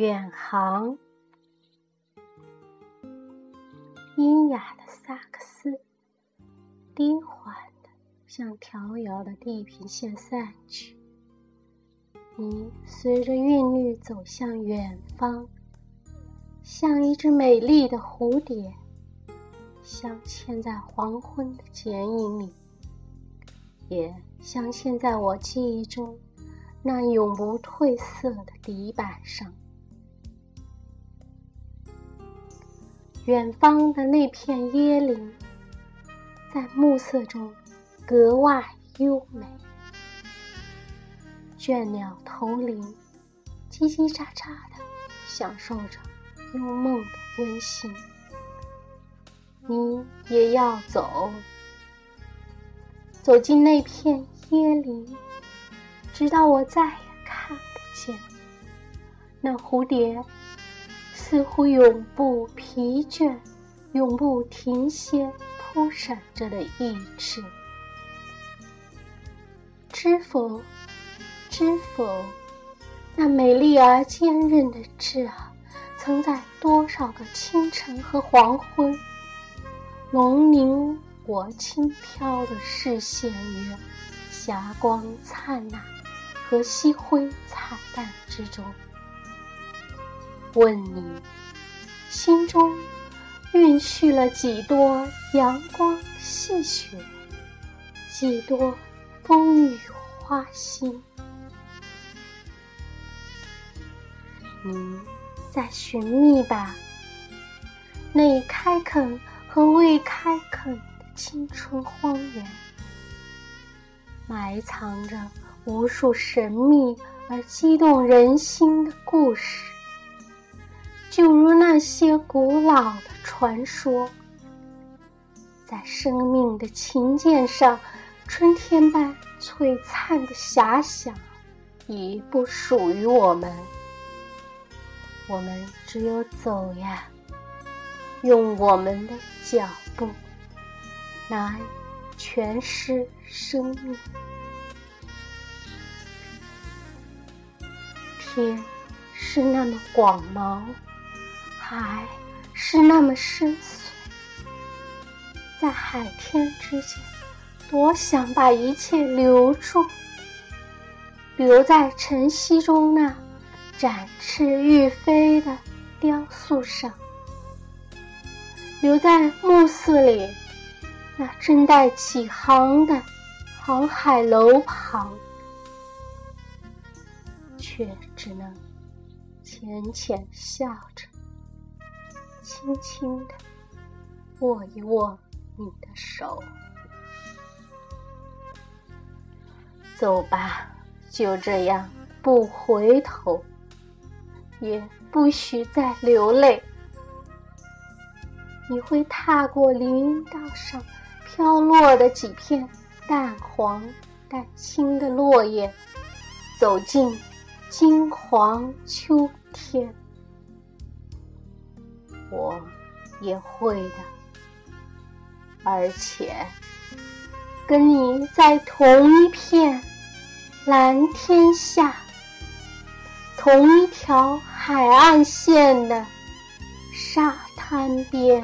远航。阴哑的萨克斯，低缓的向调遥的地平线散去。你随着韵律走向远方，像一只美丽的蝴蝶，镶嵌在黄昏的剪影里，也镶嵌在我记忆中那永不褪色的底板上。远方的那片椰林，在暮色中格外优美。倦鸟投林，叽叽喳喳的享受着幽梦的温馨。你也要走，走进那片椰林，直到我再也看不见那蝴蝶。似乎永不疲倦、永不停歇扑闪着的意志，知否？知否？那美丽而坚韧的志啊，曾在多少个清晨和黄昏，笼凝我轻飘的视线于霞光灿烂和夕辉惨淡之中。问你，心中蕴蓄了几多阳光细雪，几多风雨花心？你在寻觅吧，那已开垦和未开垦的青春荒原，埋藏着无数神秘而激动人心的故事。就如那些古老的传说，在生命的琴键上，春天般璀璨的遐想，已不属于我们。我们只有走呀，用我们的脚步来诠释生命。天是那么广袤。海是那么深邃，在海天之间，多想把一切留住，留在晨曦中那展翅欲飞的雕塑上，留在暮色里那正待起航的航海楼旁，却只能浅浅笑着。轻轻的握一握你的手，走吧，就这样不回头，也不许再流泪。你会踏过林荫道上飘落的几片淡黄、淡青的落叶，走进金黄秋天。我也会的，而且跟你在同一片蓝天下，同一条海岸线的沙滩边。